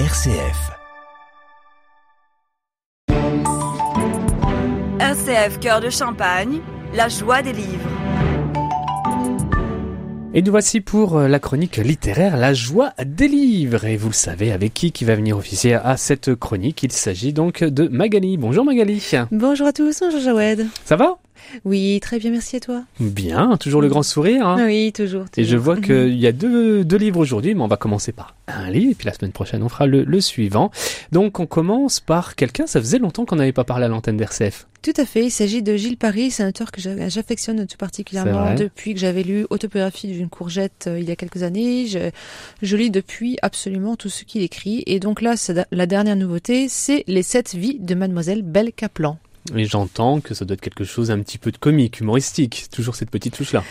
RCF. RCF Cœur de Champagne, la joie des livres. Et nous voici pour euh, la chronique littéraire La joie des livres. Et vous le savez, avec qui qui va venir officier à cette chronique Il s'agit donc de Magali. Bonjour Magali. Bonjour à tous, bonjour Jawed. Ça va? Oui, très bien, merci à toi. Bien, toujours le grand sourire. hein Oui, toujours. Et je vois qu'il y a deux, deux livres aujourd'hui, mais on va commencer par un livre, et puis la semaine prochaine on fera le, le suivant. Donc on commence par quelqu'un, ça faisait longtemps qu'on n'avait pas parlé à l'antenne d'RCF. Tout à fait, il s'agit de Gilles Paris, c'est un auteur que j'a- j'affectionne tout particulièrement depuis que j'avais lu Autobiographie d'une courgette euh, il y a quelques années. Je, je lis depuis absolument tout ce qu'il écrit. Et donc là, la dernière nouveauté, c'est Les sept vies de Mademoiselle Belle Kaplan. Et j'entends que ça doit être quelque chose un petit peu de comique, humoristique, toujours cette petite touche-là.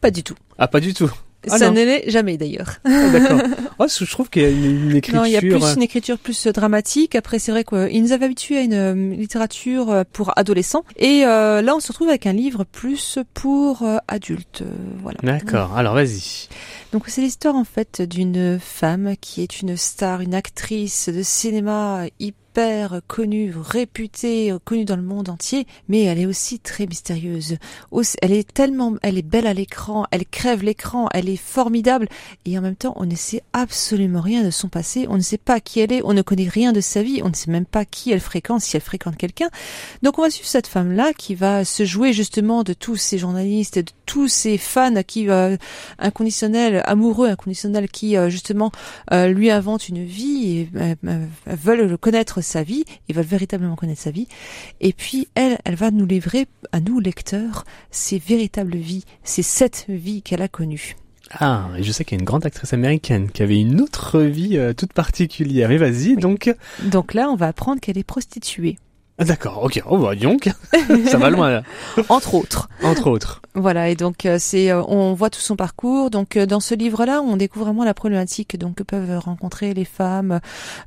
Pas du tout. Ah, pas du tout. Ah Ça ne l'est jamais d'ailleurs. Ah, D'accord. Oh, je trouve qu'il y a une, une écriture. Non, il y a plus euh, une écriture plus euh, dramatique. Après, c'est vrai qu'ils nous avaient habitués à une euh, littérature euh, pour adolescents. Et euh, là, on se retrouve avec un livre plus pour euh, adultes. euh, voilà. D'accord, alors vas-y. Donc, c'est l'histoire en fait d'une femme qui est une star, une actrice de cinéma hyper connue, réputée, connue dans le monde entier, mais elle est aussi très mystérieuse. Elle est tellement, elle est belle à l'écran, elle crève l'écran, elle est formidable, et en même temps, on ne sait absolument rien de son passé, on ne sait pas qui elle est, on ne connaît rien de sa vie, on ne sait même pas qui elle fréquente, si elle fréquente quelqu'un. Donc on va suivre cette femme-là qui va se jouer justement de tous ces journalistes, et de tous ces fans qui euh, inconditionnels, amoureux inconditionnels qui euh, justement euh, lui inventent une vie et euh, euh, veulent connaître sa vie, ils veulent véritablement connaître sa vie. Et puis elle, elle va nous livrer à nous lecteurs ses véritables vies, ces sept vies qu'elle a connues. Ah, et je sais qu'il y a une grande actrice américaine qui avait une autre vie euh, toute particulière. Mais vas-y, donc. Donc là, on va apprendre qu'elle est prostituée, Ah, D'accord, ok, oh bah donc, ça va loin là. entre autres. Entre autres. Voilà, et donc euh, c'est, euh, on voit tout son parcours. Donc euh, dans ce livre-là, on découvre vraiment la problématique donc que peuvent rencontrer les femmes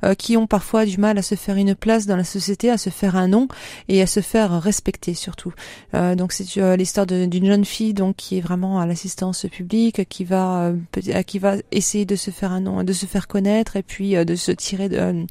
euh, qui ont parfois du mal à se faire une place dans la société, à se faire un nom et à se faire respecter surtout. Euh, donc c'est euh, l'histoire d'une jeune fille donc qui est vraiment à l'assistance publique, qui va qui va essayer de se faire un nom, de se faire connaître et puis de se tirer de,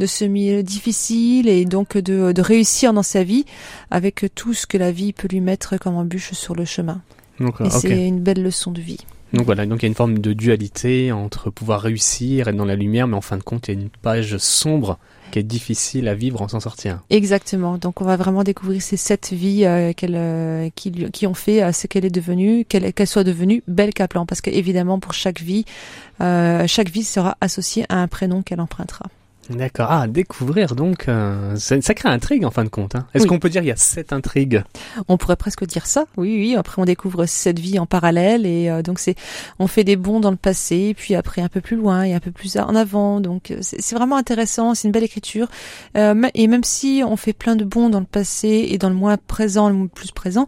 de ce milieu difficile et donc de, de réussir dans sa vie avec tout ce que la vie peut lui mettre comme embûche sur le chemin. Donc, Et euh, ok. c'est une belle leçon de vie. Donc voilà, donc il y a une forme de dualité entre pouvoir réussir, être dans la lumière, mais en fin de compte, il y a une page sombre qui est difficile à vivre en s'en sortir. Exactement. Donc on va vraiment découvrir ces sept vies euh, euh, qui, ont fait à ce qu'elle est devenue, qu'elle, soit devenue Belle Kaplan. Parce qu'évidemment, pour chaque vie, euh, chaque vie sera associée à un prénom qu'elle empruntera. D'accord. Ah, découvrir donc, euh, c'est une sacrée intrigue en fin de compte. Hein. Est-ce Oui. qu'on peut dire qu'il y a sept intrigues? On pourrait presque dire ça. Oui, oui. Après, on découvre cette vie en parallèle et euh, donc c'est, on fait des bonds dans le passé, puis après un peu plus loin et un peu plus en avant. Donc euh, c'est vraiment intéressant. C'est une belle écriture. Euh, et même si on fait plein de bonds dans le passé et dans le moins présent, le plus présent,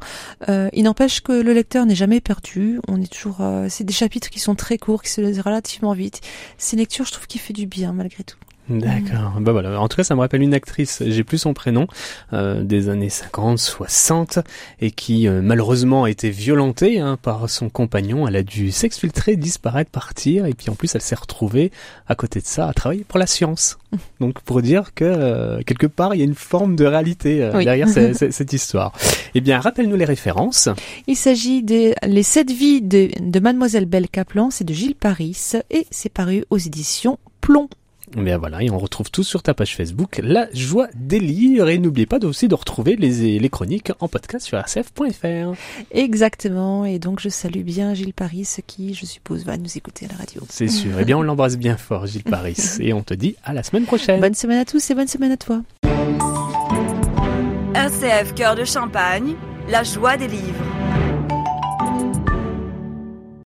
euh, il n'empêche que le lecteur n'est jamais perdu. On est toujours. euh, c'est des chapitres qui sont très courts, qui se lisent relativement vite. C'est une lecture, je trouve, qui fait du bien malgré tout. D'accord. Bah voilà. En tout cas, ça me rappelle une actrice. J'ai plus son prénom euh, des années 50, 60, et qui euh, malheureusement a été violentée hein, par son compagnon. Elle a dû s'exfiltrer, disparaître, partir, et puis en plus, elle s'est retrouvée à côté de ça à travailler pour la science. Donc pour dire que euh, quelque part, il y a une forme de réalité euh, Oui. derrière ce- ce- cette histoire. Eh bien, rappelle-nous les références. Il s'agit des Les sept vies de, de Mademoiselle Belle Kaplan, c'est de Gilles Paris et c'est paru aux éditions Plomb. Eh Bien voilà, et on retrouve tout sur ta page Facebook, La Joie des Livres, et n'oubliez pas aussi de retrouver les, les chroniques en podcast sur rcf.fr. Exactement, et donc je salue bien Gilles Paris qui, je suppose, va nous écouter à la radio. C'est sûr. Eh bien, on l'embrasse bien fort, Gilles Paris. Et on te dit à la semaine prochaine. Bonne semaine à tous et bonne semaine à toi. RCF Cœur de Champagne, la joie des livres.